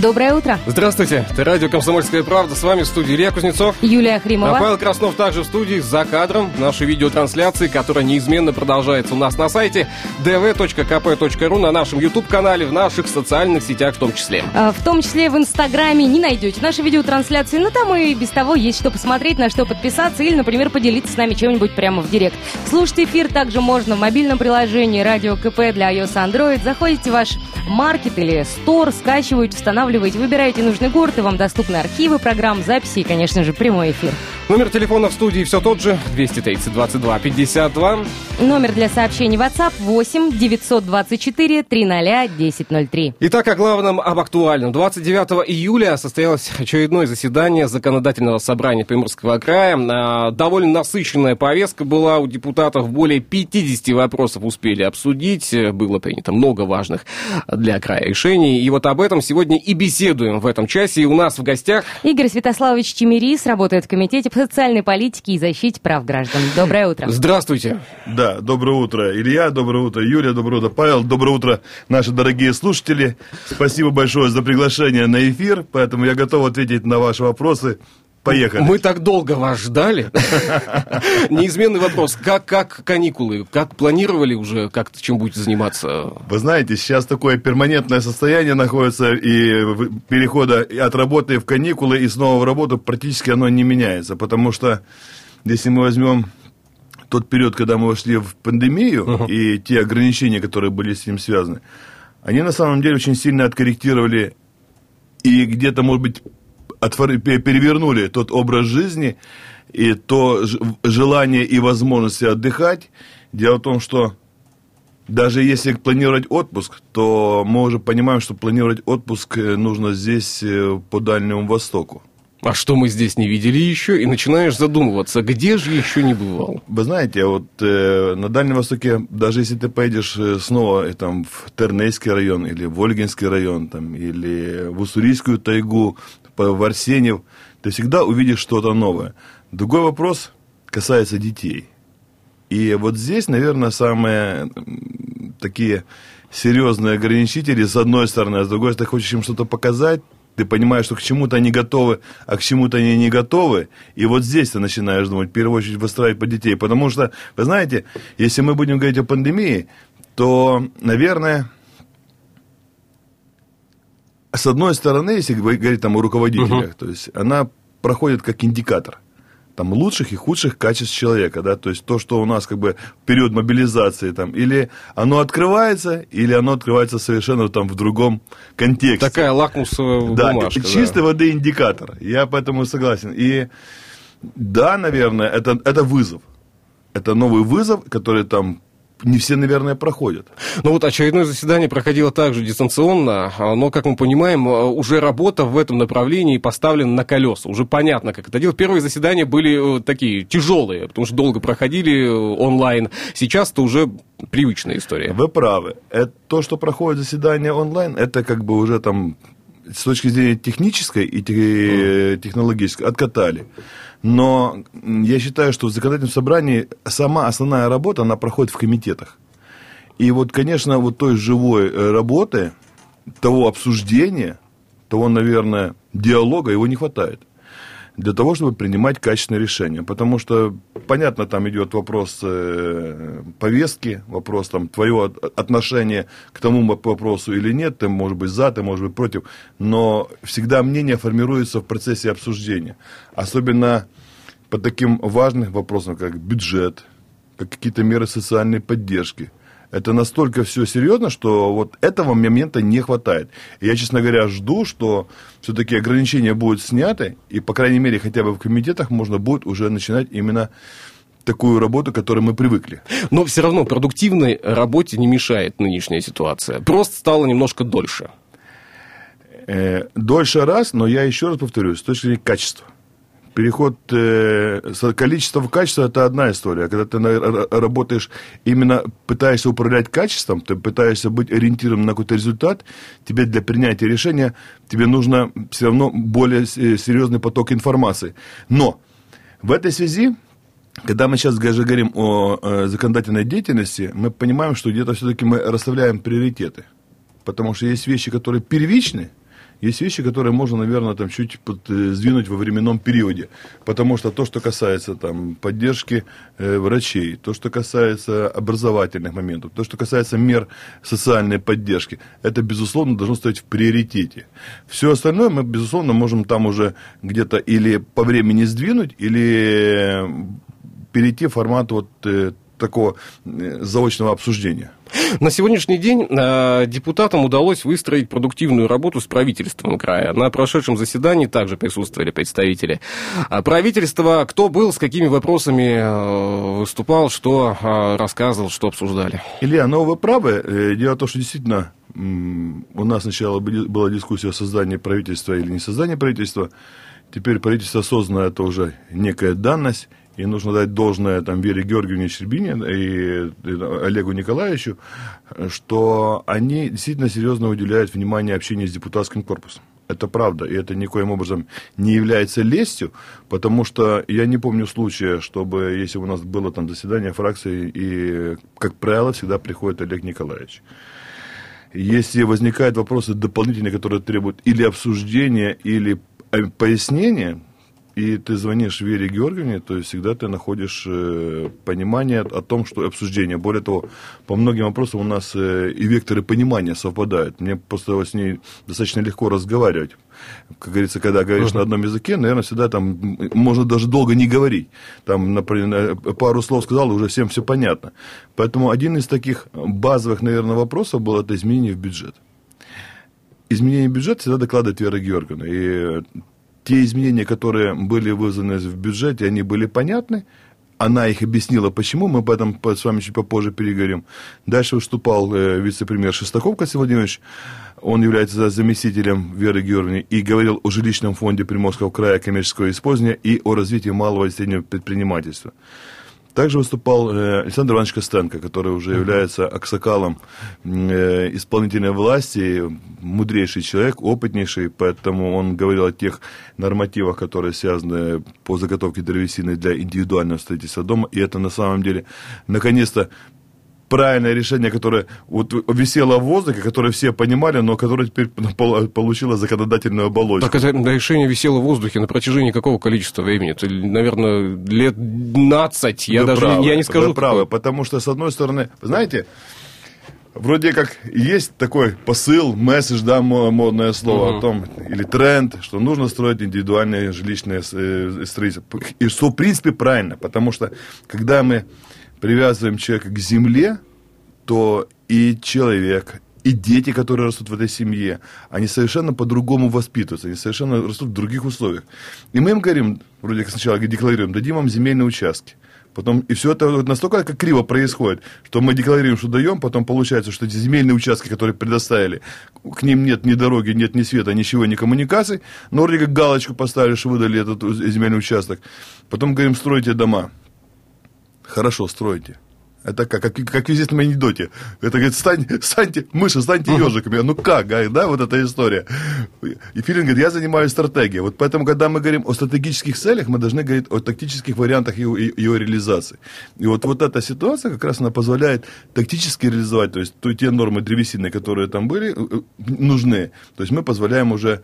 Доброе утро. Здравствуйте, это радио «Комсомольская правда». С вами в студии Илья Кузнецов. Юлия Хримова. А Павел Краснов также в студии за кадром нашей видеотрансляции, которая неизменно продолжается у нас на сайте dv.kp.ru, на нашем YouTube-канале, в наших социальных сетях в том числе. А, В том числе в Инстаграме не найдете наши видеотрансляции, но там и без того есть что посмотреть, на что подписаться или, например, поделиться с нами чем-нибудь прямо в директ. Слушать эфир также можно в мобильном приложении Радио КП для iOS Android. Заходите в ваш маркет или стор, скачиваете, устанавливаете, выбираете нужный город, и вам доступны архивы программ, записи и, конечно же, прямой эфир. Номер телефона в студии все тот же, 230 22 52. Номер для сообщений WhatsApp 8 924 300 1003. Итак, о главном, об актуальном. 29 июля состоялось очередное заседание Законодательного собрания Приморского края. А, Довольно насыщенная повестка была у депутатов. Более 50 вопросов успели обсудить. Было принято много важных для края решений. И вот об этом сегодня и беседуем в этом часе. И у нас в гостях Игорь Святославович Чемерис работает в Комитете по социальной политике и защите прав граждан. Доброе утро. Здравствуйте. Да, доброе утро, Илья, доброе утро, Юлия, доброе утро, Павел, доброе утро, наши дорогие слушатели. Спасибо большое за приглашение на эфир, поэтому я готов ответить на ваши вопросы. Поехали. Мы так долго вас ждали. Неизменный вопрос. Как, как каникулы? Как планировали уже, как чем будете заниматься? Вы знаете, сейчас такое перманентное состояние находится, и перехода от работы в каникулы и снова в работу практически оно не меняется, потому что если мы возьмем тот период, когда мы вошли в пандемию, и те ограничения, которые были с ним связаны, они на самом деле очень сильно откорректировали и где-то, может быть, отвор- пе- перевернули тот образ жизни и то желание и возможности отдыхать. Дело в том, что даже если планировать отпуск, то мы уже понимаем, что планировать отпуск э, нужно здесь, э, по Дальнему Востоку. А что мы здесь не видели еще? И начинаешь задумываться, где же еще не бывал? Вы знаете, вот э, на Дальнем Востоке, даже если ты поедешь э, снова э, там, в Тернейский район, или в Ольгинский район, там, или в Уссурийскую тайгу, в Арсеньев, ты всегда увидишь что-то новое. Другой вопрос касается детей. И вот здесь, наверное, самые такие серьезные ограничители, с одной стороны, а с другой, если ты хочешь им что-то показать, ты понимаешь, что к чему-то они готовы, а к чему-то они не готовы. И вот здесь ты начинаешь думать, в первую очередь, выстраивать по детей. Потому что, вы знаете, если мы будем говорить о пандемии, то, наверное, с одной стороны, если говорить там о руководителях, то есть она проходит как индикатор там лучших и худших качеств человека, да, то есть то, что у нас как бы период мобилизации там, или оно открывается, или оно открывается совершенно там в другом контексте. Такая лакмусовая Да, бумажка. чистой воды индикатор. Я поэтому согласен. И да, наверное, это, это вызов. Это новый вызов, который там не все, наверное, проходят. Ну вот очередное заседание проходило также дистанционно, а, но, как мы понимаем, а, уже работа в этом направлении поставлена на колеса. Уже понятно, как это делать. Первые заседания были э, такие тяжелые, потому что долго проходили э, онлайн. Сейчас это уже привычная история. Вы правы. Это, то, что проходит заседание онлайн, это как бы уже там с точки зрения технической и те- технологической откатали. Но я считаю, что в законодательном собрании сама основная работа, она проходит в комитетах. И вот, конечно, вот той живой э, работы, того обсуждения, того, наверное, диалога, его не хватает для того, чтобы принимать качественные решения. Потому что, понятно, там идет вопрос э, повестки, вопрос там твое от- отношение к тому вопросу или нет, ты может быть за, ты может быть против, но всегда мнение формируется в процессе обсуждения. Особенно по таким важным вопросам, как бюджет, как какие-то меры социальной поддержки. Это настолько все серьезно, что вот этого момента не хватает. И я, честно говоря, жду, что все-таки ограничения будут сняты, и, по крайней мере, хотя бы в комитетах можно будет уже начинать именно такую работу, к которой мы привыкли. Но все равно продуктивной работе не мешает нынешняя ситуация. Просто стало немножко дольше. Э, дольше раз, но я еще раз повторюсь, с точки зрения качества. Переход э, с количества в качество – это одна история. Когда ты на, работаешь, именно пытаешься управлять качеством, ты пытаешься быть ориентированным на какой-то результат, тебе для принятия решения, тебе нужно все равно более серьезный поток информации. Но в этой связи когда мы сейчас даже говорим о э, законодательной деятельности, мы понимаем, что где-то все-таки мы расставляем приоритеты. Потому что есть вещи, которые первичны, есть вещи, которые можно, наверное, там чуть под, э, сдвинуть во временном периоде. Потому что то, что касается там, поддержки э, врачей, то, что касается образовательных моментов, то, что касается мер социальной поддержки, это, безусловно, должно стоять в приоритете. Все остальное мы, безусловно, можем там уже где-то или по времени сдвинуть, или перейти в формат вот э, такого э, заочного обсуждения. На сегодняшний день э, депутатам удалось выстроить продуктивную работу с правительством края. На прошедшем заседании также присутствовали представители а правительства. Кто был, с какими вопросами э, выступал, что э, рассказывал, что обсуждали? Илья, ну вы правы. Э, дело в том, что действительно у нас сначала была дискуссия о создании правительства или не создании правительства. Теперь правительство создано, это уже некая данность. И нужно дать должное там, Вере Георгиевне Щербине и, и Олегу Николаевичу, что они действительно серьезно уделяют внимание общению с депутатским корпусом. Это правда, и это никоим образом не является лестью, потому что я не помню случая, чтобы, если у нас было там заседание фракции, и, как правило, всегда приходит Олег Николаевич. Если возникают вопросы дополнительные, которые требуют или обсуждения, или э, пояснения, и ты звонишь Вере Георгиевне, то есть всегда ты находишь э, понимание о том, что обсуждение. Более того, по многим вопросам у нас э, и векторы понимания совпадают. Мне просто с ней достаточно легко разговаривать. Как говорится, когда говоришь uh-huh. на одном языке, наверное, всегда там можно даже долго не говорить. Там, например, пару слов сказал, и уже всем все понятно. Поэтому один из таких базовых, наверное, вопросов был это изменение в бюджет изменение бюджета всегда докладывает Вера Георгиевна. И те изменения, которые были вызваны в бюджете, они были понятны. Она их объяснила, почему. Мы об этом с вами чуть попозже переговорим. Дальше выступал э, вице-премьер Шестаков Костя Владимирович. Он является заместителем Веры Георгиевны и говорил о жилищном фонде Приморского края коммерческого использования и о развитии малого и среднего предпринимательства. Также выступал э, Александр Иванович Костенко, который уже является аксакалом э, исполнительной власти, мудрейший человек, опытнейший, поэтому он говорил о тех нормативах, которые связаны по заготовке древесины для индивидуального строительства дома, и это на самом деле наконец-то правильное решение, которое вот висело в воздухе, которое все понимали, но которое теперь получило законодательную оболочку. Так это решение висело в воздухе на протяжении какого количества времени? Это, наверное, лет 12, я вы даже правы, я не скажу. Вы правы, потому что, с одной стороны, знаете, вроде как есть такой посыл, месседж, да, модное слово угу. о том, или тренд, что нужно строить индивидуальные жилищные э, строительства. И что, в принципе, правильно, потому что, когда мы привязываем человека к земле, то и человек, и дети, которые растут в этой семье, они совершенно по-другому воспитываются, они совершенно растут в других условиях. И мы им говорим, вроде как сначала декларируем, дадим вам земельные участки. Потом, и все это настолько как криво происходит, что мы декларируем, что даем, потом получается, что эти земельные участки, которые предоставили, к ним нет ни дороги, нет ни света, ничего, ни коммуникаций, но вроде как галочку поставили, что выдали этот земельный участок. Потом говорим, стройте дома хорошо стройте. Это как, как, как в известном анекдоте. Это говорит, стань, станьте, мыши, станьте ежиками. Ну как, да, вот эта история. И Филин говорит, я занимаюсь стратегией. Вот поэтому, когда мы говорим о стратегических целях, мы должны говорить о тактических вариантах его, его реализации. И вот, вот эта ситуация как раз она позволяет тактически реализовать, то есть те нормы древесины, которые там были, э, э, нужны. То есть мы позволяем уже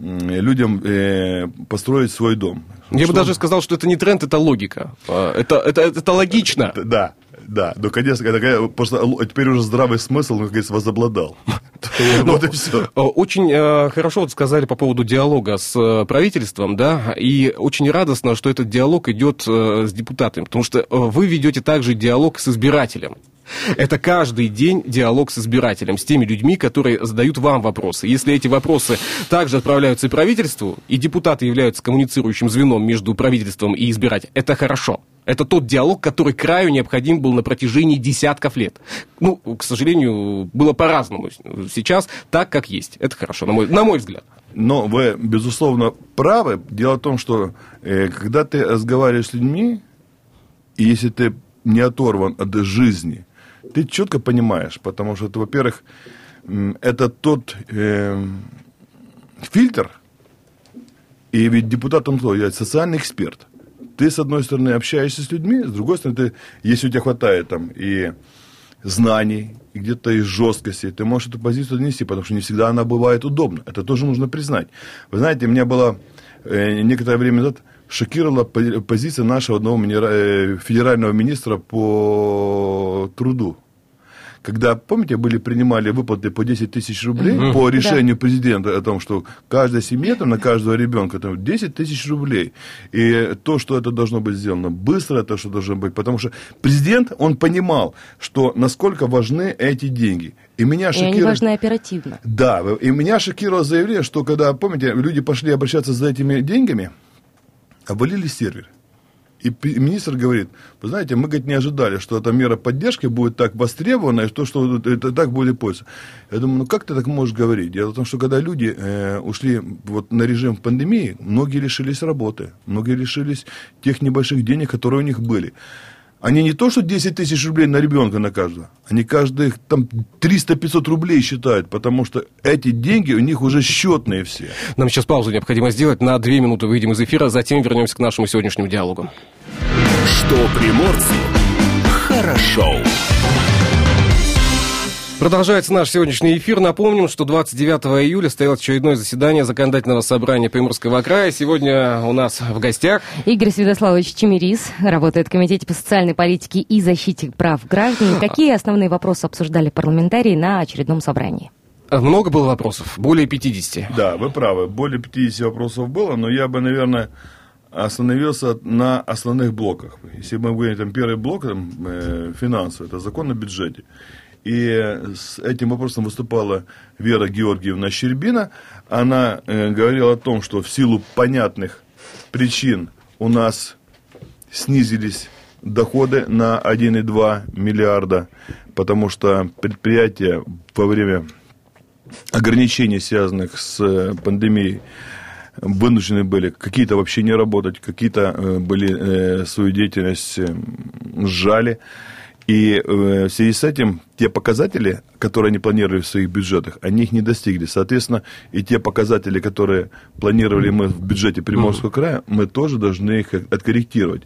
людям э, построить свой дом. Я что... бы даже сказал, что это не тренд, это логика. А, это, это, это логично. Да, да, но, конечно, когда, просто теперь уже здравый смысл, как говорится, возобладал. Вот и все. Э, очень э, хорошо вот сказали по поводу диалога с э, правительством, да, и очень радостно, что этот диалог идет с депутатами, потому что вы ведете также диалог с избирателем. Это каждый день диалог с избирателем, с теми людьми, которые задают вам вопросы. Если эти вопросы также отправляются правительству, и депутаты являются коммуницирующим звеном между правительством и избирателем, это хорошо. Это тот диалог, который краю необходим был на протяжении десятков лет. Ну, к сожалению, было по-разному. Сейчас так, как есть. Это хорошо, на мой, на мой взгляд. Но вы, безусловно, правы. Дело в том, что э, когда ты разговариваешь с людьми, и если ты не оторван от жизни, ты четко понимаешь, потому что, во-первых, это тот э, фильтр, и ведь депутат он кто? Я социальный эксперт. Ты, с одной стороны, общаешься с людьми, с другой стороны, ты, если у тебя хватает там и знаний, и где-то из жесткости, ты можешь эту позицию донести, потому что не всегда она бывает удобна. Это тоже нужно признать. Вы знаете, у меня было э, некоторое время назад шокировала позиция нашего одного э, федерального министра по труду когда, помните, были принимали выплаты по 10 тысяч рублей mm-hmm. по решению да. президента о том, что каждая семья там, на каждого ребенка там, 10 тысяч рублей. И то, что это должно быть сделано быстро, это что должно быть. Потому что президент, он понимал, что насколько важны эти деньги. И меня шокировало... И они важны оперативно. Да, и меня шокировало заявление, что когда, помните, люди пошли обращаться за этими деньгами, обвалили сервер. И министр говорит, вы знаете, мы говорит, не ожидали, что эта мера поддержки будет так востребована, и то, что это так будет пользоваться. Я думаю, ну как ты так можешь говорить? Дело в том, что когда люди э, ушли вот на режим пандемии, многие лишились работы, многие лишились тех небольших денег, которые у них были. Они не то, что 10 тысяч рублей на ребенка на каждого, они каждый там 300-500 рублей считают, потому что эти деньги у них уже счетные все. Нам сейчас паузу необходимо сделать. На 2 минуты выйдем из эфира, затем вернемся к нашему сегодняшнему диалогу. Что приморцу хорошо. Продолжается наш сегодняшний эфир. Напомним, что 29 июля состоялось очередное заседание законодательного собрания Приморского края. Сегодня у нас в гостях Игорь Святославович Чемерис, работает в Комитете по социальной политике и защите прав граждан. Какие основные вопросы обсуждали парламентарии на очередном собрании? Много было вопросов? Более 50? Да, вы правы. Более 50 вопросов было, но я бы, наверное, остановился на основных блоках. Если мы говорим, там, первый блок, там, э, финансовый, это закон о бюджете. И с этим вопросом выступала Вера Георгиевна Щербина. Она э, говорила о том, что в силу понятных причин у нас снизились доходы на 1,2 миллиарда, потому что предприятия во время ограничений, связанных с э, пандемией, вынуждены были какие-то вообще не работать, какие-то э, были э, свою деятельность сжали. И э, в связи с этим те показатели, которые они планировали в своих бюджетах, они их не достигли. Соответственно, и те показатели, которые планировали мы в бюджете Приморского края, мы тоже должны их откорректировать.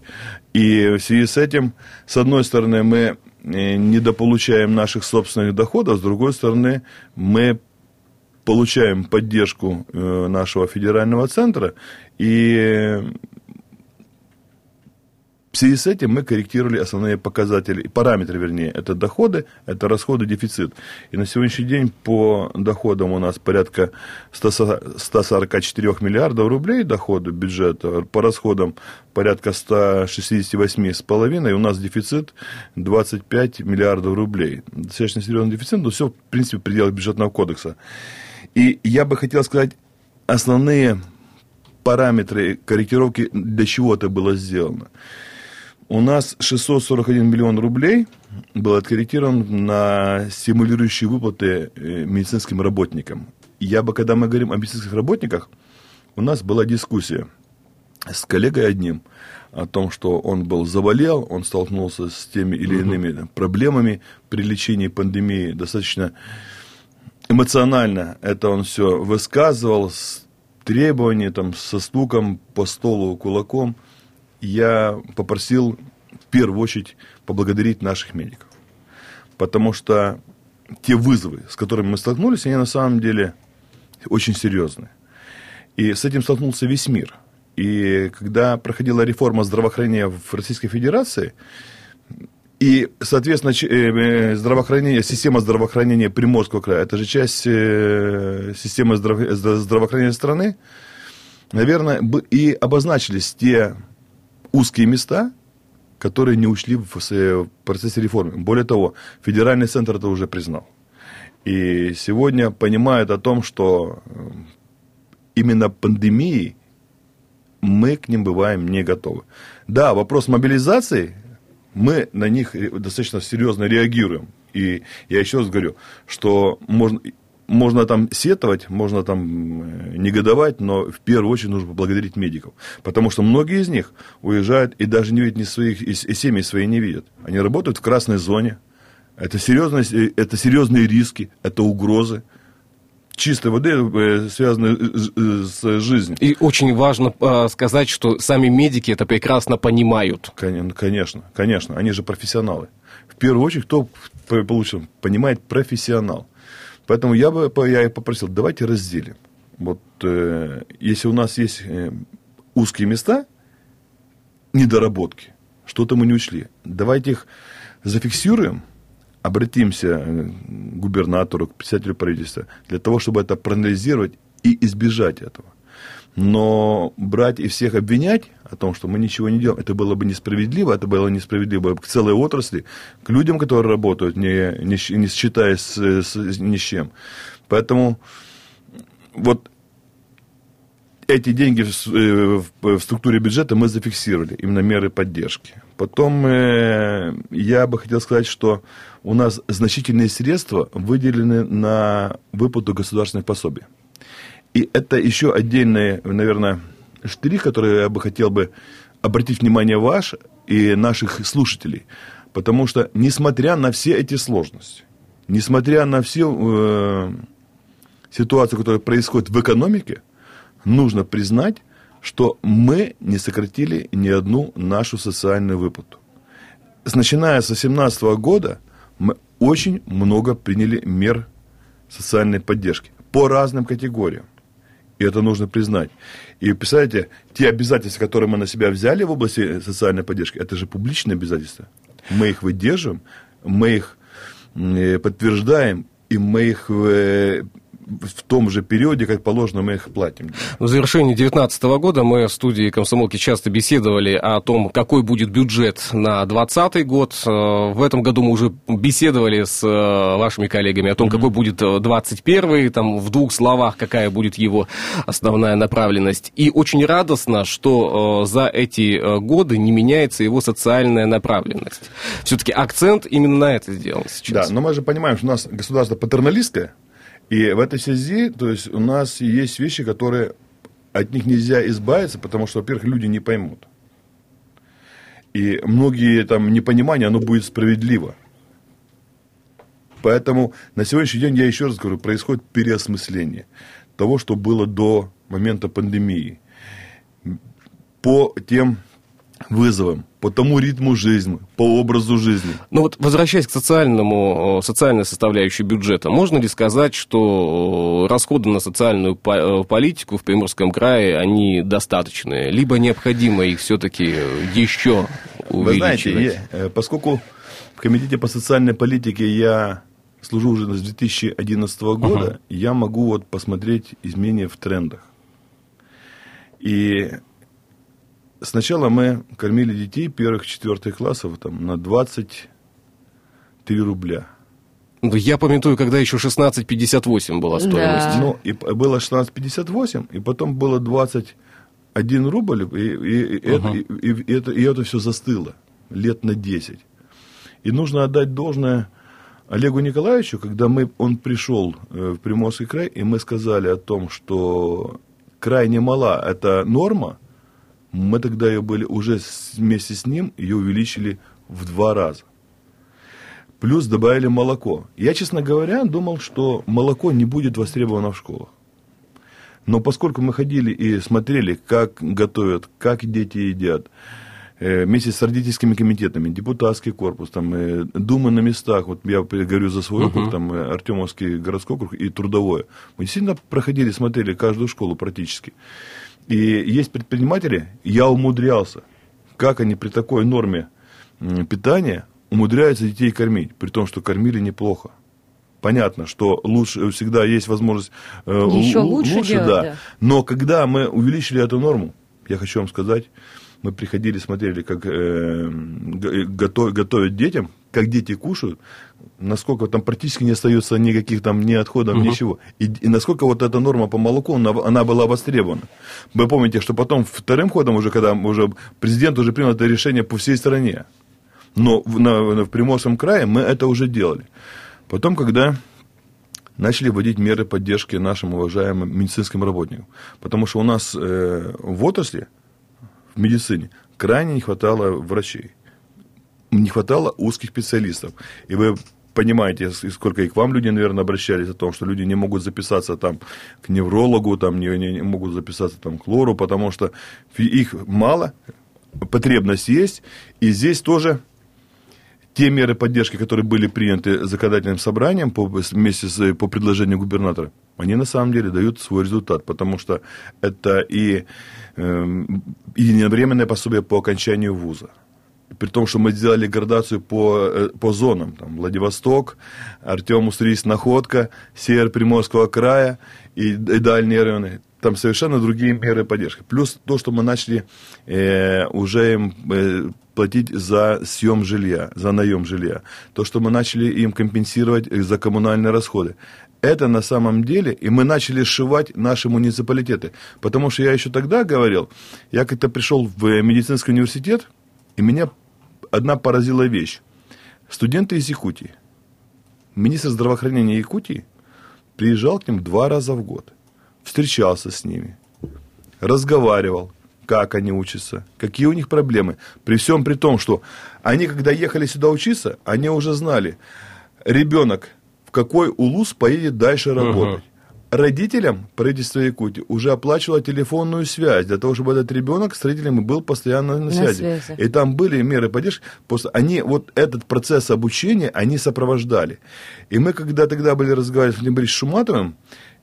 И в связи с этим, с одной стороны, мы э, недополучаем наших собственных доходов, с другой стороны, мы получаем поддержку э, нашего федерального центра, и в связи с этим мы корректировали основные показатели, параметры, вернее, это доходы, это расходы, дефицит. И на сегодняшний день по доходам у нас порядка 144 миллиардов рублей доходы бюджета, по расходам порядка 168,5, и у нас дефицит 25 миллиардов рублей. Достаточно серьезный дефицит, но все, в принципе, в пределах бюджетного кодекса. И я бы хотел сказать, основные параметры корректировки, для чего это было сделано. У нас 641 миллион рублей был откорректирован на стимулирующие выплаты э, медицинским работникам. Я бы, когда мы говорим о медицинских работниках, у нас была дискуссия с коллегой одним о том, что он был заболел, он столкнулся с теми или иными проблемами при лечении пандемии, достаточно эмоционально это он все высказывал, с требованием, там, со стуком по столу кулаком – я попросил в первую очередь поблагодарить наших медиков. Потому что те вызовы, с которыми мы столкнулись, они на самом деле очень серьезные. И с этим столкнулся весь мир. И когда проходила реформа здравоохранения в Российской Федерации, и, соответственно, э, здравоохранение, система здравоохранения Приморского края, это же часть э, системы здравоохранения страны, наверное, и обозначились те узкие места, которые не ушли в с- в процессе реформы. Более того, федеральный центр это уже признал. И сегодня понимают о том, что э, именно пандемией мы к ним бываем не готовы. Да, вопрос мобилизации, мы на них достаточно серьезно реагируем. И я еще раз говорю, что можно, можно там сетовать, можно там э, негодовать, но в первую очередь нужно поблагодарить медиков. Потому что многие из них уезжают и даже не видят ни своих, и, семьи свои не видят. Они работают в красной зоне. Это, серьезность, э, это серьезные риски, это угрозы чистой воды, э, связанные с- жизнью. И очень важно э, сказать, что сами медики это прекрасно понимают. Кон- Конечно, конечно, они же профессионалы. В первую очередь, кто п- получил, понимает профессионал. Поэтому я бы я и попросил, давайте разделим. Вот э, если у нас есть э, узкие места, недоработки, что-то мы не учли, давайте их зафиксируем, обратимся э, к губернатору, к председателю правительства, для того, чтобы это проанализировать и избежать этого. Но брать и всех обвинять о том, что мы ничего не делаем, это было бы несправедливо, это было несправедливо к целой отрасли, к людям, которые работают, не, не, не считаясь с, с- ни с чем. Поэтому вот эти деньги в, э, в- в структуре бюджета мы зафиксировали, именно меры поддержки. Потом э, я бы хотел сказать, что у нас значительные средства выделены на выплату государственных пособий. И это еще отдельный, наверное, штрих, который я бы хотел бы обратить внимание ваш и наших слушателей. Потому что, несмотря на все эти сложности, несмотря на все э, ситуации, которые происходят в экономике, нужно признать, что мы не сократили ни одну нашу социальную выплату. Начиная с 2018 года мы очень много приняли мер социальной поддержки по разным категориям. И это нужно признать. И представляете, те обязательства, которые мы на себя взяли в области социальной поддержки, это же публичные обязательства. Мы их выдерживаем, мы их э, подтверждаем, и мы их э, в том же периоде, как положено, мы их платим. В завершении 2019 года мы в студии комсомолки часто беседовали о том, какой будет бюджет на 2020 год. Э, В этом году мы уже беседовали с э, вашими коллегами о том, какой будет 2021, там в двух словах, какая будет его основная направленность. И очень радостно, что э, за эти э, годы не меняется его социальная направленность. Все-таки акцент именно на это сделан сейчас. Да, но мы же понимаем, что у нас государство патерналистское, и в этой связи, то есть у нас есть вещи, которые от них нельзя избавиться, потому что, во-первых, люди не поймут. И многие там непонимания, оно будет справедливо. Поэтому на сегодняшний день, я еще раз говорю, происходит переосмысление того, что было до момента пандемии. По тем вызовам, по тому ритму жизни, по образу жизни. Ну вот, возвращаясь к социальному, социальной составляющей бюджета, можно ли сказать, что расходы на социальную э, политику в Приморском крае, они достаточные? Либо необходимо их все-таки еще Вы знаете, увеличивать? э, поскольку в Комитете по социальной политике я служу уже с 2011 года, я могу вот посмотреть изменения в трендах. И сначала мы кормили детей первых четвертых классов там, на 23 рубля. Ну, Я памятую, когда еще 16,58 была Да. стоимость. Ну, и было 16,58, и потом было 21 рубль, и, и- и это, и- и- и это, и это все застыло лет на 10. И нужно отдать должное Олегу Николаевичу, когда мы, он пришел э, в Приморский край, и мы сказали о том, что крайне мала эта норма, мы тогда ее были уже вместе с ним, ее увеличили в два раза. Плюс добавили молоко. Я, честно говоря, думал, что молоко не будет востребовано в школах. Но поскольку мы ходили и смотрели, как готовят, как дети едят, э, вместе с родительскими комитетами, депутатский корпус, там, э, думы на местах, вот я говорю за свой округ, там, э, Артемовский городской округ и трудовое. Мы действительно проходили, смотрели каждую школу практически. И есть предприниматели, я умудрялся, как они при такой норме питания умудряются детей кормить, при том, что кормили неплохо. Понятно, что лучше всегда есть возможность э, Еще лу- лучше делать, да. да. Но когда мы увеличили эту норму, я хочу вам сказать, мы приходили, смотрели, как э, готов, готовят детям, как дети кушают, насколько там практически не остается никаких там ни отходов, угу. ничего. И, и насколько вот эта норма по молоку, она, она была востребована. Вы помните, что потом вторым ходом уже, когда уже президент уже принял это решение по всей стране. Но в, на, в Приморском крае мы это уже делали. Потом, когда начали вводить меры поддержки нашим уважаемым медицинским работникам. Потому что у нас э, в отрасли, в медицине, крайне не хватало врачей. Не хватало узких специалистов. И вы понимаете, сколько и к вам люди, наверное, обращались о том, что люди не могут записаться там к неврологу, там, не, не, могут записаться там, к лору, потому что их мало, потребность есть, и здесь тоже те меры поддержки, которые были приняты законодательным собранием по, вместе с, по предложению губернатора, они на самом деле дают свой результат, потому что это и, э, и единовременное пособие по окончанию вуза. При том, что мы сделали градацию по, э, по зонам. Там, Владивосток, Артем Уссурийск, Находка, север Приморского края и, и дальние районы там совершенно другие меры поддержки. Плюс то, что мы начали э, уже им э, платить за съем жилья, за наем жилья. То, что мы начали им компенсировать за коммунальные расходы. Это на самом деле, и мы начали сшивать наши муниципалитеты. Потому что я еще тогда говорил, я как-то пришел в медицинский университет, и меня одна поразила вещь. Студенты из Якутии, министр здравоохранения Якутии приезжал к ним два раза в год, встречался с ними, разговаривал, как они учатся, какие у них проблемы. При всем при том, что они, когда ехали сюда учиться, они уже знали, ребенок в какой улус поедет дальше работать. uh Родителям правительство Якутии уже оплачивало телефонную связь для того, чтобы этот ребенок с родителями был постоянно на, на связи. связи. И там были меры поддержки. Просто они вот этот процесс обучения они сопровождали. И мы, когда тогда были разговаривать с Владимиром Шуматовым,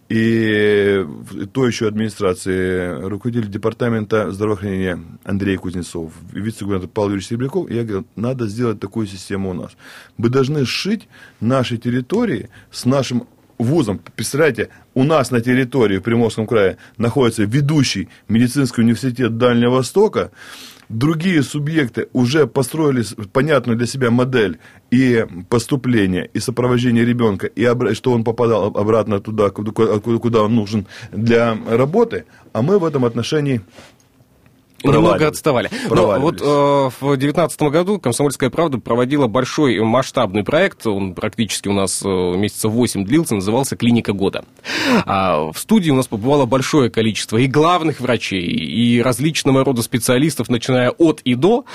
и в той еще администрации руководитель департамента здравоохранения Андрей Кузнецов, вице-губернатор Павел Юрьевич Серебряков, я говорю, надо сделать такую систему у нас. Мы должны сшить наши территории с нашим вузом. Представляете, у нас на территории в Приморском крае находится ведущий медицинский университет Дальнего Востока, другие субъекты уже построили понятную для себя модель и поступления, и сопровождения ребенка, и что он попадал обратно туда, куда он нужен для работы, а мы в этом отношении немного отставали. Но вот э, в 2019 году «Комсомольская правда» проводила большой масштабный проект, он практически у нас э, месяца 8 длился, назывался «Клиника года». А в студии у нас побывало большое количество и главных врачей, и различного рода специалистов, начиная от и до,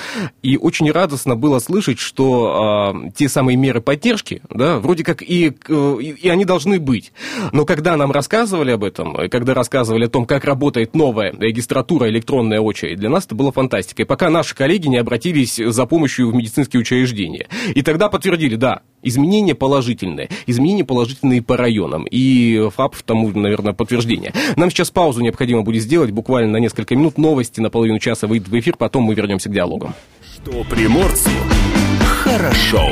и очень радостно было слышать, что э, те самые меры поддержки, да, вроде как и, э, и, и они должны быть, но когда нам рассказывали об этом, когда рассказывали о том, как работает новая регистратура электронная очередь, для нас это было фантастикой, пока наши коллеги не обратились за помощью в медицинские учреждения. И тогда подтвердили, да, изменения положительные, изменения положительные по районам. И ФАП тому, наверное, подтверждение. Нам сейчас паузу необходимо будет сделать, буквально на несколько минут. Новости на половину часа выйдут в эфир, потом мы вернемся к диалогам. Что приморцу хорошо.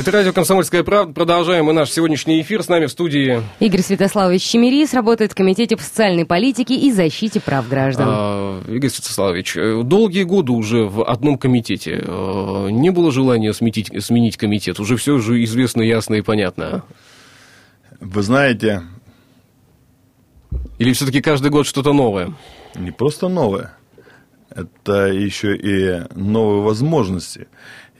Это радио «Комсомольская правда». Продолжаем мы наш сегодняшний эфир. С нами в студии... Игорь Святославович Чемерис работает в Комитете по социальной политике и защите прав граждан. А, Игорь Святославович, э, долгие годы уже в одном комитете. Э, не было желания сметить, сменить комитет? Уже все же известно, ясно и понятно. Вы знаете... Или все-таки каждый год что-то новое? Не просто новое. Это еще и новые возможности.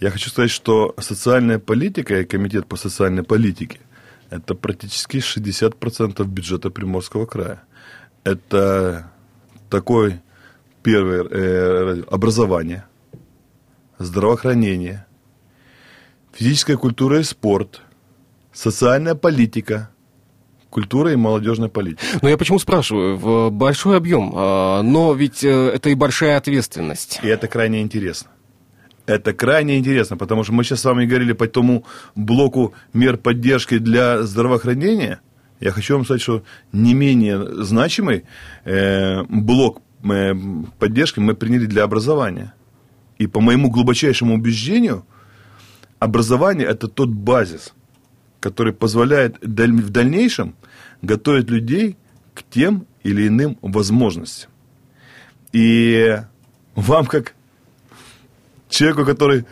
Я хочу сказать, что социальная политика и комитет по социальной политике – это практически 60% бюджета Приморского края. Это такой первое э, образование, здравоохранение, физическая культура и спорт, социальная политика – культура и молодежная политика. Но я почему спрашиваю? В большой объем, а, но ведь э, это и большая ответственность. И это крайне интересно. Это крайне интересно, потому что мы сейчас с вами говорили по тому блоку мер поддержки для здравоохранения. Я хочу вам сказать, что не менее значимый э, блок э, поддержки мы приняли для образования. И по моему глубочайшему убеждению, образование – это тот базис, который позволяет в дальнейшем готовить людей к тем или иным возможностям. И вам, как человеку, который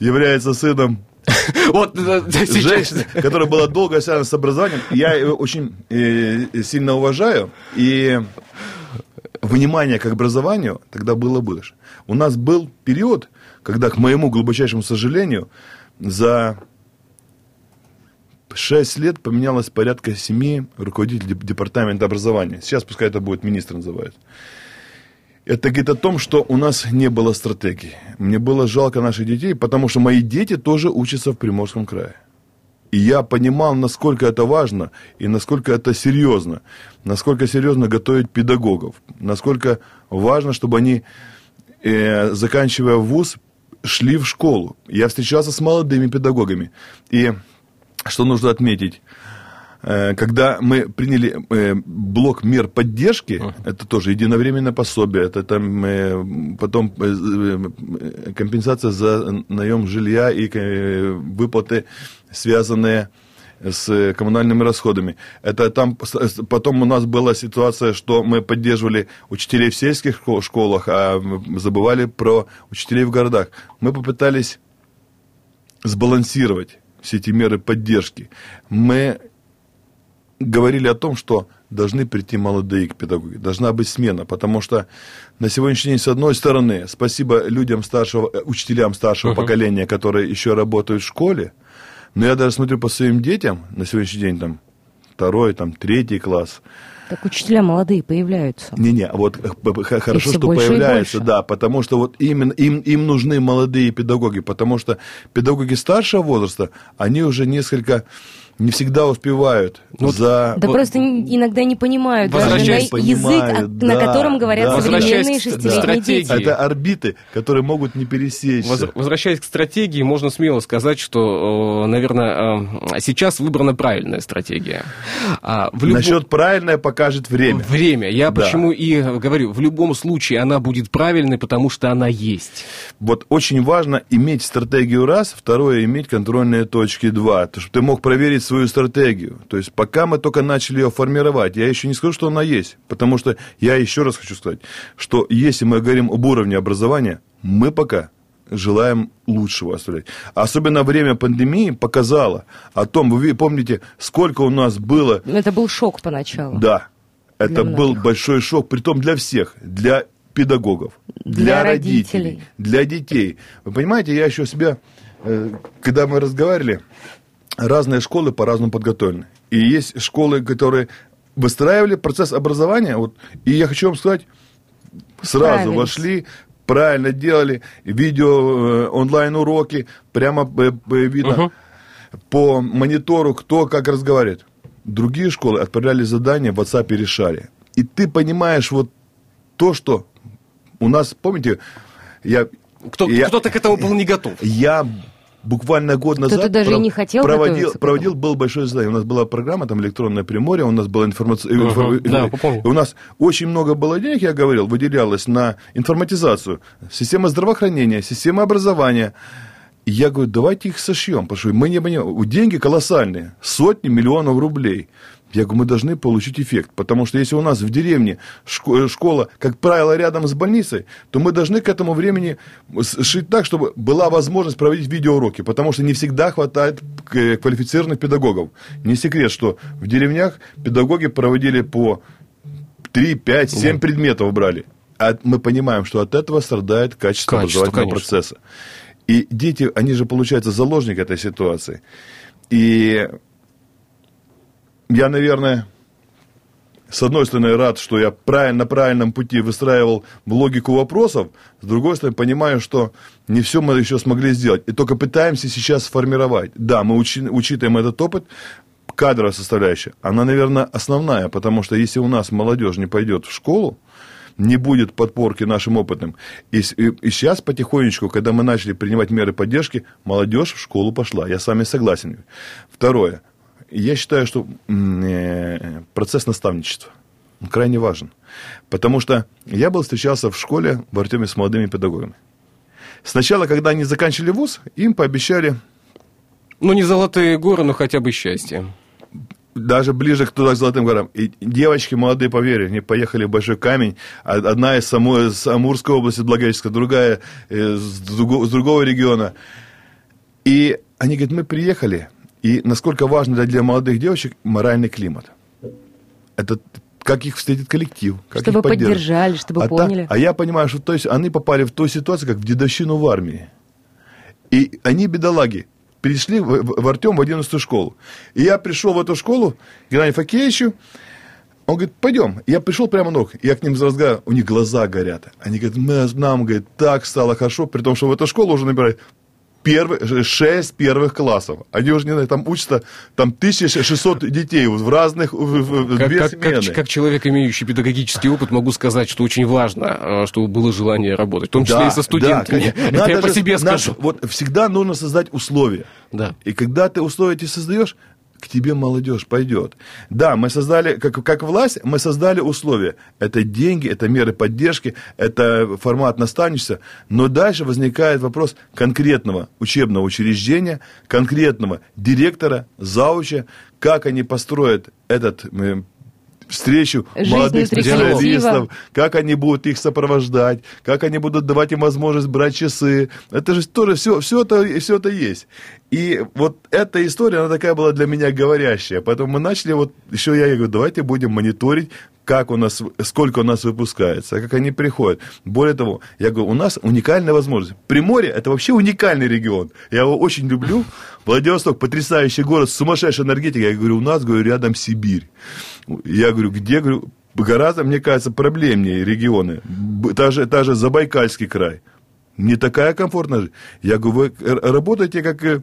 является сыном Вот женщины, которая была долго связана с образованием, я ее очень э, сильно уважаю. И внимание к образованию тогда было больше. У нас был период, когда, к моему глубочайшему сожалению, за 6 лет поменялось порядка 7 руководителей деп- департамента образования. Сейчас пускай это будет министр называют. Это говорит о том, что у нас не было стратегии. Мне было жалко наших детей, потому что мои дети тоже учатся в Приморском крае. И я понимал, насколько это важно и насколько это серьезно. Насколько серьезно готовить педагогов. Насколько важно, чтобы они, э, заканчивая вуз, шли в школу. Я встречался с молодыми педагогами. И что нужно отметить, когда мы приняли э, блок мер поддержки, это тоже единовременное пособие, это там э, потом э, э, компенсация за наем жилья и э, выплаты, связанные с коммунальными расходами. Это там потом у нас была ситуация, что мы поддерживали учителей в сельских шко- школах, а забывали про учителей в городах. Мы попытались сбалансировать все эти меры поддержки. Мы говорили о том, что должны прийти молодые к педагоге, должна быть смена, потому что на сегодняшний день, с одной стороны, спасибо людям старшего, э, учителям старшего поколения, которые еще работают в школе, но я даже смотрю по своим детям на сегодняшний день, там, второй, там, третий класс, Так учителя молодые появляются. не-не, вот х- хорошо, что больше. да, потому что вот именно им, им нужны молодые педагоги, потому что педагоги старшего возраста, они уже несколько не всегда успевают Ну, за... Да Вот- просто иногда не понимают даже на Возвращаясь- язык, Понимают, на да, котором говорят да. современные Возвращаясь шестилетние стратегии. дети. Это орбиты, которые могут не пересечься. Воз- Возвращаясь к стратегии, можно смело сказать, что, э, наверное, э, сейчас выбрана правильная стратегия. А в любом- Насчет правильное покажет время. Время. Я Да. почему и говорю, в любом случае она будет правильной, потому что она есть. Вот очень важно иметь стратегию раз, второе иметь контрольные точки два, то, чтобы ты мог проверить свою стратегию. То есть пока мы только начали ее формировать, я еще не скажу, что она есть, потому что я еще раз хочу сказать, что если мы говорим об уровне образования, мы пока желаем лучшего оставлять. Особенно время пандемии показало о том, вы помните, сколько у нас было Это был шок поначалу. да, это был большой шок, притом для всех, для педагогов, для, Для родителей, родителей. для детей. Вы понимаете, я еще себя, э, когда мы разговаривали, разные школы по-разному подготовлены. И есть школы, которые выстраивали процесс образования, вот, и я хочу вам сказать, сразу вошли, правильно делали, видео, э, онлайн-уроки, прямо э, э, видно по монитору, кто как разговаривает. Другие школы отправляли задания в WhatsApp и решали. И ты понимаешь вот то, что у нас, помните, я, Кто, я, Кто-то к этому был не готов. я буквально год Кто-то назад даже и не хотел проводил, проводил был большое задание. У нас была программа, там электронное Приморье, у нас была информация... Ага, да, помню. У нас очень много было денег, я говорил, выделялось на информатизацию. Система здравоохранения, система образования. Я говорю, давайте их сошьем, потому что мы не понимаем, деньги колоссальные, сотни миллионов рублей. Я говорю, мы должны получить эффект, потому что если у нас в деревне шко- школа, как правило, рядом с больницей, то мы должны к этому времени сшить так, чтобы была возможность проводить видеоуроки, потому что не всегда хватает э, квалифицированных педагогов. Не секрет, что в деревнях педагоги проводили по 3, 5, 7 предметов брали. А мы понимаем, что от этого страдает качество, Качество, образовательного конечно. процесса. И дети, они же, получается, заложник этой ситуации. И я, наверное, с одной стороны, рад, что я правильно, на правильном пути выстраивал логику вопросов, с другой стороны, понимаю, что не все мы еще смогли сделать. И только пытаемся сейчас сформировать. Да, мы учи- учитываем этот опыт, кадровая составляющая, она, наверное, основная, потому что если у нас молодежь не пойдет в школу, не будет подпорки нашим опытным. И, и- и сейчас потихонечку, когда мы начали принимать меры поддержки, молодежь в школу пошла. Я с вами согласен. Второе. Я считаю, что э, процесс наставничества крайне важен. Потому что я был встречался в школе в Артеме с молодыми педагогами. Сначала, когда они заканчивали вуз, им пообещали Ну, не золотые горы, но хотя бы счастье. даже ближе к туда, к Золотым горам. И девочки молодые, поверь, они поехали в Большой Камень. А- Одна из, само, из Амурской области, Благовещенска, другая э, с, друго- с другого региона. И они говорят, мы приехали, и насколько важно для, молодых девочек моральный климат. Это как их встретит коллектив, как Чтобы их поддержали, чтобы а та- поняли. а я понимаю, что то есть, они попали в ту ситуацию, как в дедовщину в армии. И они, бедолаги, перешли в, в- в Артем в 11 школу. И я пришел в эту школу к Геннадию Факеевичу, он говорит, пойдем. Я пришел прямо ног, я к ним разговариваю, у них глаза горят. Они говорят, мы, нам, говорит, так стало хорошо, при том, что в эту школу уже набирают первый, шесть первых классов. Они уже, не знаю, там учатся там 1600 детей в разных, в, Как, две как- как- смены. как человек, имеющий педагогический опыт, могу сказать, что очень важно, э, чтобы было желание работать, в том числе Да, и со студентами. да. Это Надо я по себе надо- скажу. вот всегда нужно создать условия. Да. И когда ты условия эти создаешь, к тебе молодежь пойдет. Да, мы создали, как, как власть, мы создали условия. Это деньги, это меры поддержки, это формат наставничества. Но дальше возникает вопрос конкретного учебного учреждения, конкретного директора, зауча, как они построят этот э, встречу Жизнь молодых специалистов, как они будут их сопровождать, как они будут давать им возможность брать часы. Это же тоже все, все, это, все это есть. И вот эта история, она такая была для меня говорящая. Поэтому мы начали, вот еще я говорю, давайте будем мониторить, как у нас, сколько у нас выпускается, как они приходят. Более того, я говорю, у нас уникальная возможность. Приморье – это вообще уникальный регион. Я его очень люблю. Владивосток – потрясающий город, с сумасшедшей энергетикой. Я говорю, у нас, говорю, рядом Сибирь. Я говорю, где, говорю, гораздо, мне кажется, проблемнее регионы. Б- Та же, Забайкальский край. Не такая комфортная жизнь. Я говорю, вы э, работаете как...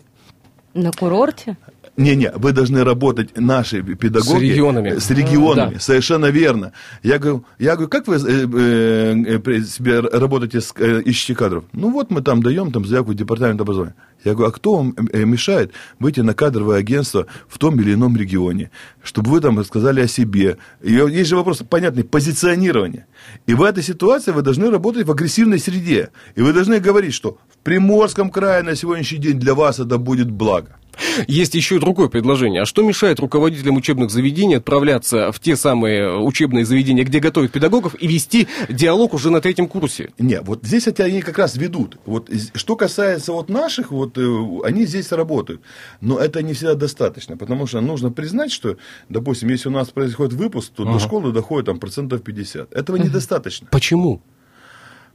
э, На курорте? Не-не, вы должны работать, наши педагоги... С регионами. С регионами, Да. совершенно верно. Я говорю, я говорю как вы э, э, э, себе работаете, с, э, ищете кадров? Ну вот мы там даем там заявку в департамент образования. Я говорю, а кто вам э, мешает выйти на кадровое агентство в том или ином регионе, чтобы вы там рассказали о себе? И есть же вопрос понятный, позиционирование. И в этой ситуации вы должны работать в агрессивной среде. И вы должны говорить, что Приморском крае на сегодняшний день для вас это будет благо. Есть еще и другое предложение. А что мешает руководителям учебных заведений отправляться в те самые учебные заведения, где готовят педагогов, и вести диалог уже на третьем курсе? Не, вот здесь эти они как раз ведут. Вот что касается вот наших, вот э, они здесь работают. Но это не всегда достаточно, потому что нужно признать, что, допустим, если у нас происходит выпуск, то до школы доходит там процентов 50. Этого недостаточно. Почему?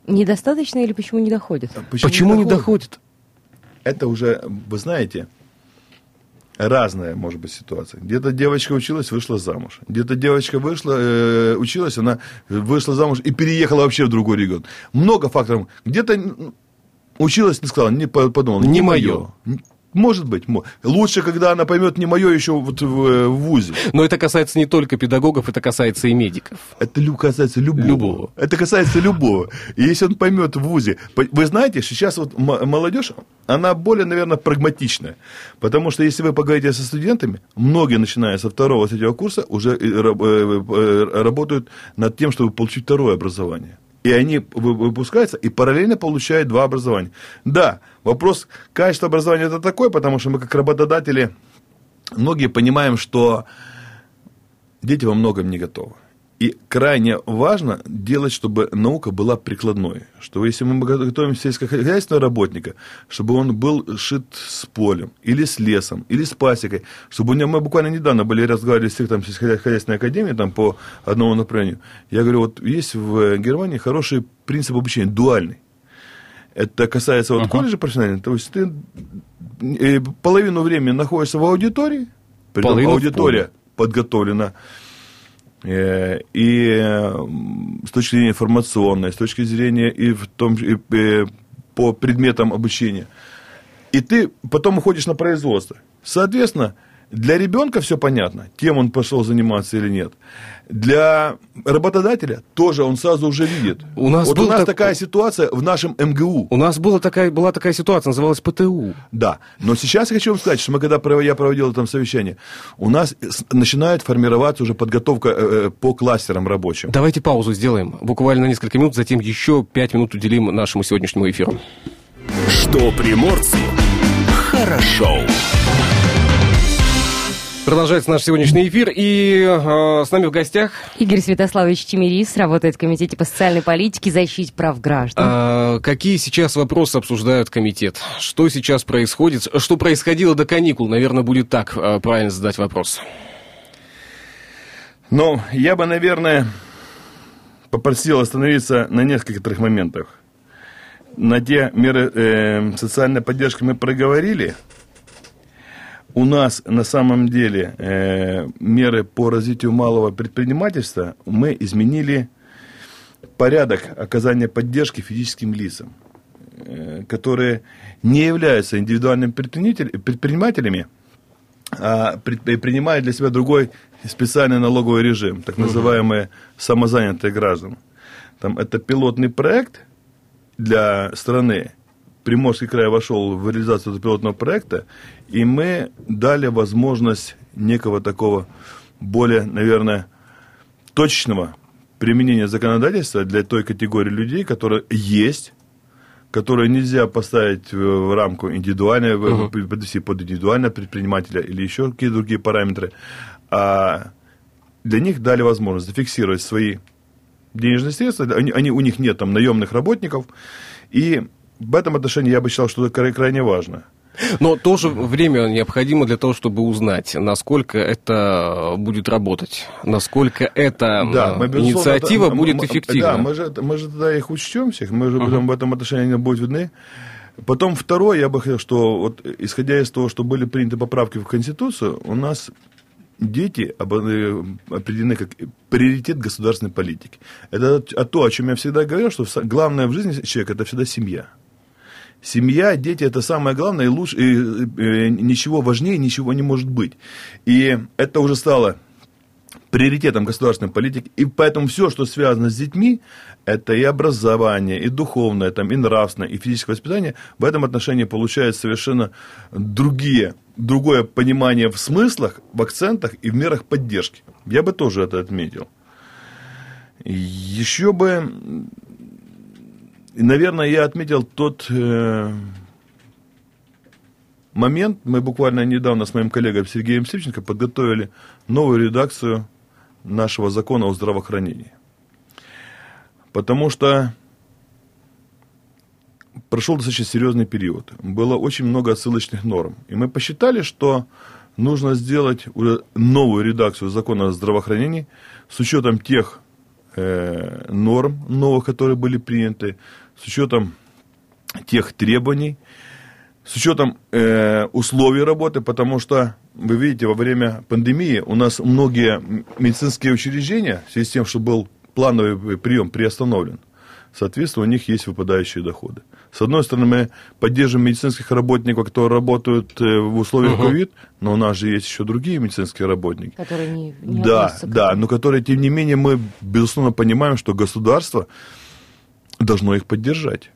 Недостаточно или почему не доходит? Почему, не доходит? Это уже, вы знаете, разная может быть ситуация. Где-то девочка училась, вышла замуж. Где-то девочка вышла, э, училась, она вышла замуж и переехала вообще в другой регион. Много факторов. Где-то училась, не сказала, не по- подумала, Не моё. Может быть. Лучше, когда она поймет не мое еще вот в, э, в ВУЗе. Но это касается не только педагогов, это касается и медиков. Это касается любого. Любого. Это касается любого. И если он поймет в ВУЗе... Вы знаете, сейчас вот молодежь, она более, наверное, прагматичная. Потому что если вы поговорите со студентами, многие, начиная со второго, третьего курса, уже э, э, работают над тем, чтобы получить второе образование. И они вы- выпускаются и параллельно получают два образования. Да, вопрос качества образования это такой, потому что мы как работодатели многие понимаем, что дети во многом не готовы. И крайне важно делать, чтобы наука была прикладной. Что если мы готовим сельскохозяйственного работника, чтобы он был шит с полем, или с лесом, или с пасекой, чтобы у него, мы буквально недавно были разговаривали с там, сельскохозяйственной академией там, по одному направлению. Я говорю, вот есть в Германии хороший принцип обучения, дуальный. Это касается вот колледжа профессионального. То есть ты э, половину времени находишься в аудитории, притом Половину аудитория подготовлена э, и с точки зрения информационной, с точки зрения и в том и, э, по предметам обучения. И ты потом уходишь на производство. Соответственно, для ребенка все понятно, кем он пошел заниматься или нет. Для работодателя тоже он сразу уже видит. У нас вот у нас так- такая ситуация в нашем МГУ. У нас была такая, была такая ситуация, называлась ПТУ. Да, но сейчас я хочу вам сказать, что мы когда я проводил там совещание, у нас начинает формироваться уже подготовка э, э, по кластерам рабочим. Давайте паузу сделаем, буквально несколько минут, затем еще пять минут уделим нашему сегодняшнему эфиру. Что приморцу хорошо. Продолжается наш сегодняшний эфир, и э, с нами в гостях... Игорь Святославович Тимирис работает в Комитете по социальной политике и защите прав граждан. А, какие сейчас вопросы обсуждают комитет? Что сейчас происходит? Что происходило до каникул? Наверное, будет так э, правильно задать вопрос. Ну, я бы, наверное, попросил остановиться на нескольких моментах. На те меры э, социальной поддержки мы проговорили – у нас на самом деле э, меры по развитию малого предпринимательства мы изменили порядок оказания поддержки физическим лицам, э, которые не являются индивидуальными предпринимателями, а принимают для себя другой специальный налоговый режим, так называемые самозанятые граждане. Там это пилотный проект для страны, Приморский край вошел в реализацию этого пилотного проекта, и мы дали возможность некого такого более, наверное, точного применения законодательства для той категории людей, которые есть, которые нельзя поставить в рамку индивидуального, uh-huh. подвести под индивидуального предпринимателя или еще какие-то другие параметры, а для них дали возможность зафиксировать свои денежные средства, они, они, у них нет там наемных работников, и в этом отношении я бы считал, что это крайне важно. Но тоже время необходимо для того, чтобы узнать, насколько это будет работать, насколько эта да, мы, инициатива это, будет эффективна. Да, мы же, мы же тогда их учтем всех, мы же uh-huh. в этом отношении они будут видны. Потом второе, я бы хотел, что вот исходя из того, что были приняты поправки в Конституцию, у нас дети э, определены как приоритет государственной политики. Это то, о чем я всегда говорил, что главное в жизни человека – это всегда семья. Семья, дети – это самое главное, и, лучше, и, и, ничего важнее ничего не может быть. И это уже стало приоритетом государственной политики, и поэтому все, что связано с детьми, это и образование, и духовное, там, и нравственное, и физическое воспитание, в этом отношении получает совершенно другие, другое понимание в смыслах, в акцентах и в мерах поддержки. Я бы тоже это отметил. Еще бы и, наверное, я отметил тот э, момент, мы буквально недавно с моим коллегой Сергеем Сивченко подготовили новую редакцию нашего закона о здравоохранении. Потому что прошел достаточно серьезный период. Было очень много отсылочных норм. И мы посчитали, что нужно сделать новую редакцию закона о здравоохранении с учетом тех э, норм новых, которые были приняты, с учетом тех требований, с учетом э, условий работы, потому что, вы видите, во время пандемии у нас многие медицинские учреждения, в связи с тем, что был плановый прием приостановлен, соответственно, у них есть выпадающие доходы. С одной стороны, мы поддерживаем медицинских работников, которые работают э, в условиях ковид, uh но у нас же есть еще другие медицинские работники. Которые не, не Да, да, но которые, тем не менее, мы, безусловно, понимаем, что государство должно их поддержать.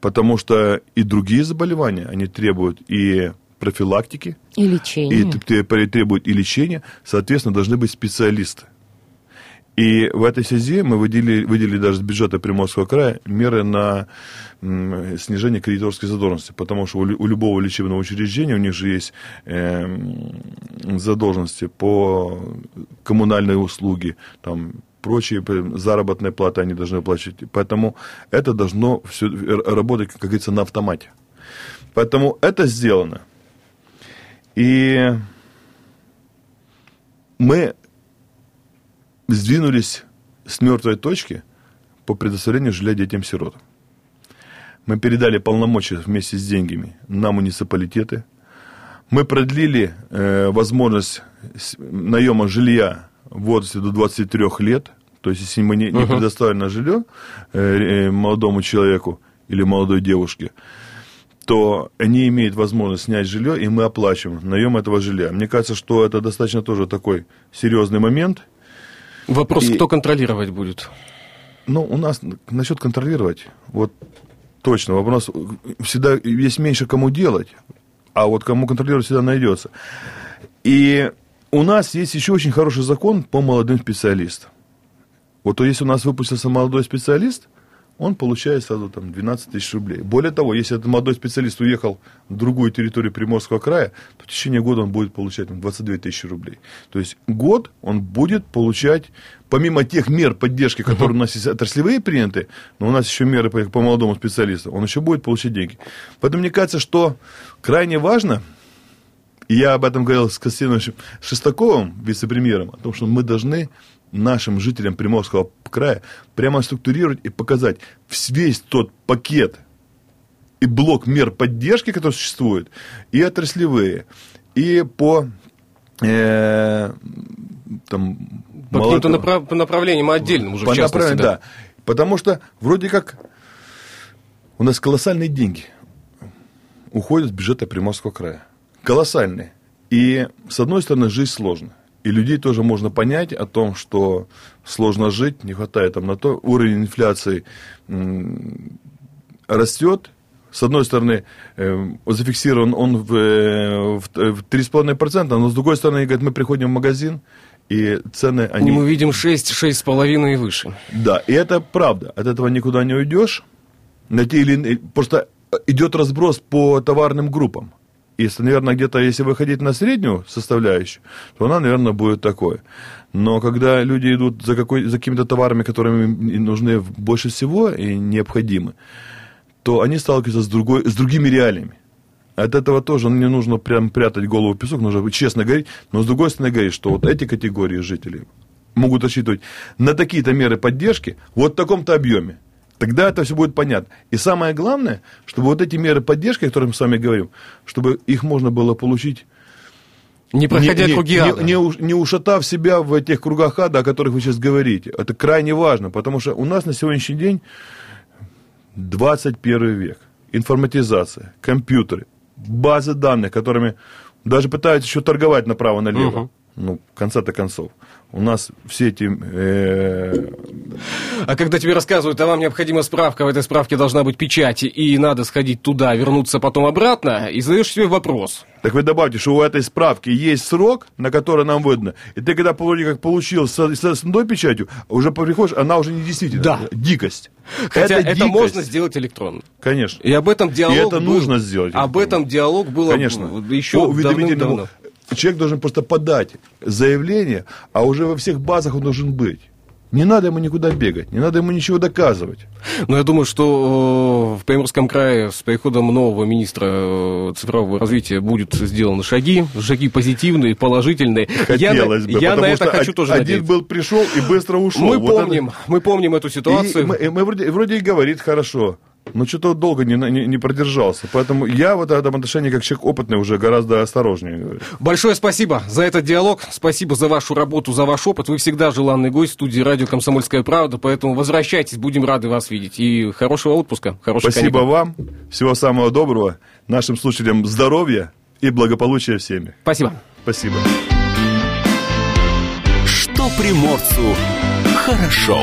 Потому что и другие заболевания, они требуют и профилактики. И лечения. И требуют и лечения. Соответственно, должны быть специалисты. И в этой связи мы выделили, выделили даже с бюджета Приморского края меры на снижение кредиторской задолженности, потому что у, у любого лечебного учреждения у них же есть э, задолженности по коммунальной услуги, там, прочие заработные платы они должны оплачивать. Поэтому это должно все работать, как говорится, на автомате. Поэтому это сделано. И мы сдвинулись с мертвой точки по предоставлению жилья детям-сиротам. Мы передали полномочия вместе с деньгами на муниципалитеты. Мы продлили э, возможность наема жилья в возрасте до 23 лет, то есть если мы не, не uh-huh. предоставлено жилье э, э, молодому человеку или молодой девушке, то они имеют возможность снять жилье, и мы оплачиваем наем этого жилья. Мне кажется, что это достаточно тоже такой серьезный момент. Вопрос, и, кто контролировать будет? Ну, у нас насчет контролировать, вот точно, вопрос, всегда есть меньше кому делать, а вот кому контролировать всегда найдется. И у нас есть еще очень хороший закон по молодым специалистам. Вот если у нас выпустился молодой специалист, он получает сразу там 12 тысяч рублей. Более того, если этот молодой специалист уехал в другую территорию Приморского края, то в течение года он будет получать там, 22 тысячи рублей. То есть год он будет получать, помимо тех мер поддержки, которые у нас есть отраслевые приняты, но у нас еще меры по, по молодому специалисту, он еще будет получать деньги. Поэтому мне кажется, что крайне важно, и я об этом говорил с Константином Шестаковым, вице-премьером, о том, что мы должны нашим жителям Приморского края прямо структурировать и показать весь тот пакет и блок мер поддержки, который существует, и отраслевые, и по э, там, по каким-то направ- по направлениям отдельным уже, по в частности, да. да. Потому что вроде как у нас колоссальные деньги уходят с бюджета Приморского края. Колоссальные. И, с одной стороны, жизнь сложная. И людей тоже можно понять о том, что сложно жить, не хватает там на то. Уровень инфляции растет. С одной стороны, э, зафиксирован он в, э, в 3,5%, но с другой стороны, говорят, мы приходим в магазин, и цены... Они... И мы видим 6, 6,5 и выше. Да, и это правда. От этого никуда не уйдешь. На те или... Просто идет разброс по товарным группам. Если, наверное, где-то, если выходить на среднюю составляющую, то она, наверное, будет такой. Но когда люди идут за, какой, за какими-то товарами, которые им нужны больше всего и необходимы, то они сталкиваются с, другой, с другими реалиями. От этого тоже не нужно прям прятать голову в песок, нужно честно говорить. Но с другой стороны говорить, что вот эти категории жителей могут рассчитывать на такие-то меры поддержки вот в таком-то объеме. Тогда это все будет понятно. И самое главное, чтобы вот эти меры поддержки, о которых мы с вами говорим, чтобы их можно было получить не проходя не, круги ада. Не, не, не ушатав себя в этих кругах ада, о которых вы сейчас говорите. Это крайне важно, потому что у нас на сегодняшний день 21 век. Информатизация, компьютеры, базы данных, которыми даже пытаются еще торговать направо-налево. Угу. Ну, в конце-то концов у нас все эти... Э... А когда тебе рассказывают, а вам необходима справка, в этой справке должна быть печать, и надо сходить туда, вернуться потом обратно, и задаешь себе вопрос. Так вы добавьте, что у этой справки есть срок, на который нам выдано. И ты когда вроде как получил с, одной печатью, уже приходишь, она уже не действительно. Да. Дикость. Хотя это, это можно сделать электронно. Конечно. И об этом диалог И это был, нужно сделать. Об этом диалог был Конечно. еще давным-давно человек должен просто подать заявление, а уже во всех базах он должен быть. Не надо ему никуда бегать, не надо ему ничего доказывать. Но я думаю, что э, в Приморском крае с приходом нового министра э, цифрового развития будут сделаны шаги, шаги позитивные, положительные. Хотелось я, бы, я на это хочу тоже один надеяться. был пришел и быстро ушел. Мы вот помним, это... мы помним эту ситуацию. И мы, мы вроде, вроде и говорит хорошо. Но что-то долго не, не, не продержался. Поэтому я в этом отношении, как человек опытный, уже гораздо осторожнее говорю. Большое спасибо за этот диалог. Спасибо за вашу работу, за ваш опыт. Вы всегда желанный гость студии радио «Комсомольская правда». Поэтому возвращайтесь, будем рады вас видеть. И хорошего отпуска, хорошего Спасибо каникул. вам. Всего самого доброго. Нашим слушателям здоровья и благополучия всеми. Спасибо. Спасибо. Что приморцу хорошо.